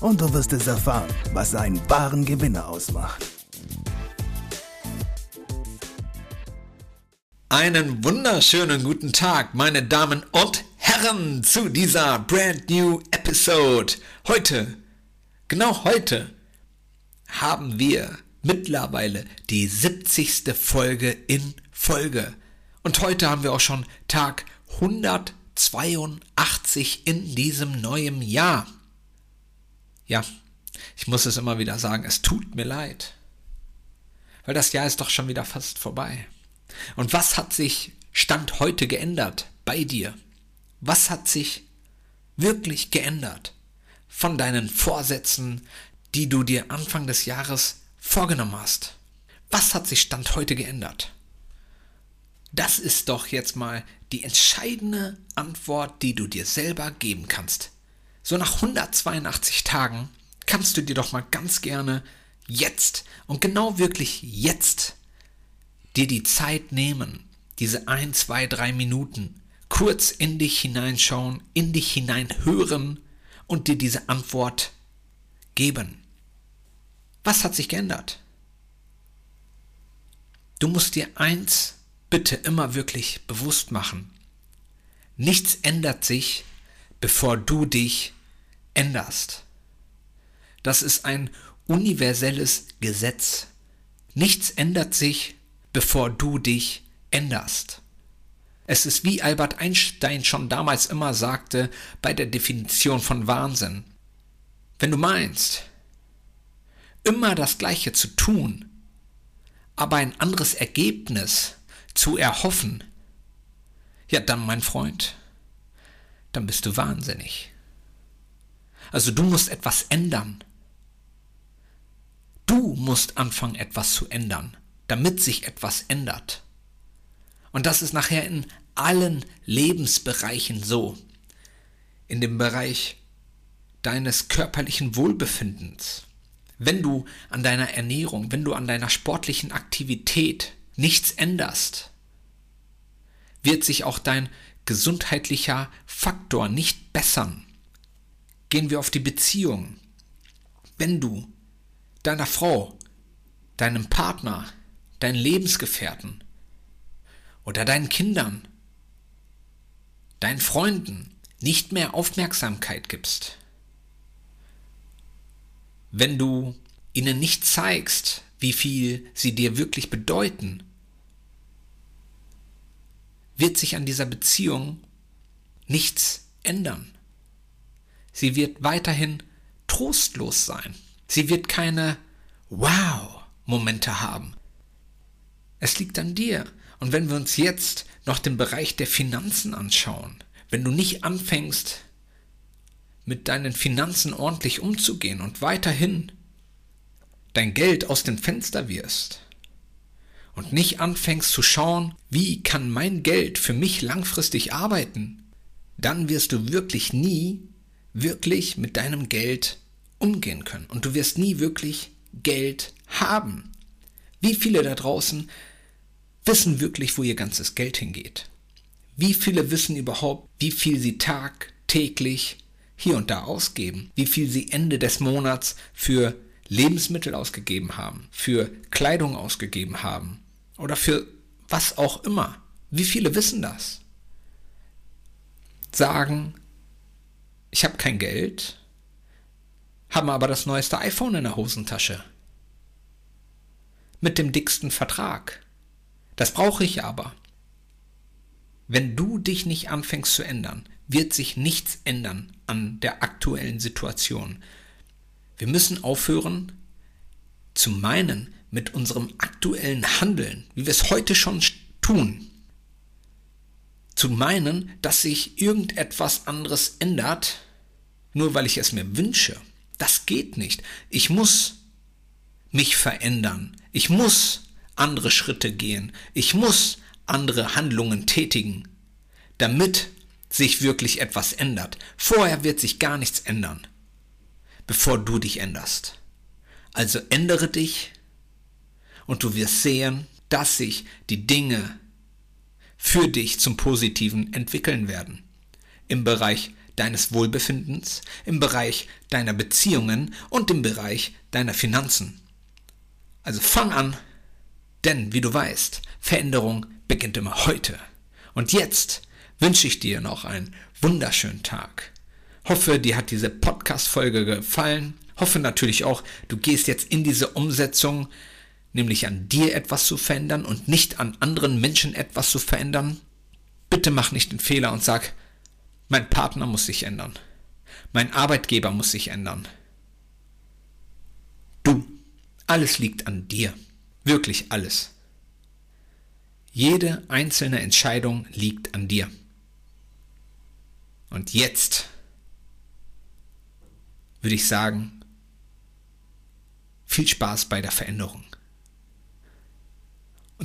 und du wirst es erfahren, was einen wahren Gewinner ausmacht. Einen wunderschönen guten Tag, meine Damen und Herren, zu dieser brand new Episode. Heute, genau heute, haben wir mittlerweile die 70. Folge in Folge. Und heute haben wir auch schon Tag 182 in diesem neuen Jahr. Ja, ich muss es immer wieder sagen, es tut mir leid. Weil das Jahr ist doch schon wieder fast vorbei. Und was hat sich Stand heute geändert bei dir? Was hat sich wirklich geändert von deinen Vorsätzen, die du dir Anfang des Jahres vorgenommen hast? Was hat sich Stand heute geändert? Das ist doch jetzt mal die entscheidende Antwort, die du dir selber geben kannst. So nach 182 Tagen kannst du dir doch mal ganz gerne jetzt und genau wirklich jetzt dir die Zeit nehmen, diese ein, zwei, drei Minuten kurz in dich hineinschauen, in dich hineinhören und dir diese Antwort geben. Was hat sich geändert? Du musst dir eins bitte immer wirklich bewusst machen. Nichts ändert sich, bevor du dich änderst. Das ist ein universelles Gesetz. Nichts ändert sich, bevor du dich änderst. Es ist wie Albert Einstein schon damals immer sagte bei der Definition von Wahnsinn. Wenn du meinst, immer das Gleiche zu tun, aber ein anderes Ergebnis zu erhoffen, ja dann, mein Freund, dann bist du wahnsinnig. Also du musst etwas ändern. Du musst anfangen, etwas zu ändern, damit sich etwas ändert. Und das ist nachher in allen Lebensbereichen so. In dem Bereich deines körperlichen Wohlbefindens. Wenn du an deiner Ernährung, wenn du an deiner sportlichen Aktivität nichts änderst, wird sich auch dein gesundheitlicher Faktor nicht bessern gehen wir auf die Beziehung. Wenn du deiner Frau, deinem Partner, deinen Lebensgefährten oder deinen Kindern, deinen Freunden nicht mehr Aufmerksamkeit gibst, wenn du ihnen nicht zeigst, wie viel sie dir wirklich bedeuten, wird sich an dieser Beziehung nichts ändern. Sie wird weiterhin trostlos sein. Sie wird keine Wow-Momente haben. Es liegt an dir. Und wenn wir uns jetzt noch den Bereich der Finanzen anschauen, wenn du nicht anfängst, mit deinen Finanzen ordentlich umzugehen und weiterhin dein Geld aus dem Fenster wirst und nicht anfängst zu schauen, wie kann mein Geld für mich langfristig arbeiten, dann wirst du wirklich nie wirklich mit deinem Geld umgehen können. Und du wirst nie wirklich Geld haben. Wie viele da draußen wissen wirklich, wo ihr ganzes Geld hingeht? Wie viele wissen überhaupt, wie viel sie tagtäglich hier und da ausgeben? Wie viel sie Ende des Monats für Lebensmittel ausgegeben haben, für Kleidung ausgegeben haben oder für was auch immer? Wie viele wissen das? Sagen, ich habe kein Geld, haben aber das neueste iPhone in der Hosentasche. Mit dem dicksten Vertrag. Das brauche ich aber. Wenn du dich nicht anfängst zu ändern, wird sich nichts ändern an der aktuellen Situation. Wir müssen aufhören zu meinen, mit unserem aktuellen Handeln, wie wir es heute schon tun, zu meinen, dass sich irgendetwas anderes ändert, nur weil ich es mir wünsche. Das geht nicht. Ich muss mich verändern. Ich muss andere Schritte gehen. Ich muss andere Handlungen tätigen, damit sich wirklich etwas ändert. Vorher wird sich gar nichts ändern, bevor du dich änderst. Also ändere dich und du wirst sehen, dass sich die Dinge für dich zum Positiven entwickeln werden. Im Bereich deines Wohlbefindens, im Bereich deiner Beziehungen und im Bereich deiner Finanzen. Also fang an, denn wie du weißt, Veränderung beginnt immer heute. Und jetzt wünsche ich dir noch einen wunderschönen Tag. Hoffe, dir hat diese Podcast-Folge gefallen. Hoffe natürlich auch, du gehst jetzt in diese Umsetzung, nämlich an dir etwas zu verändern und nicht an anderen Menschen etwas zu verändern. Bitte mach nicht den Fehler und sag, mein Partner muss sich ändern. Mein Arbeitgeber muss sich ändern. Du, alles liegt an dir. Wirklich alles. Jede einzelne Entscheidung liegt an dir. Und jetzt würde ich sagen, viel Spaß bei der Veränderung.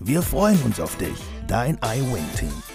Wir freuen uns auf dich, dein iWin-Team.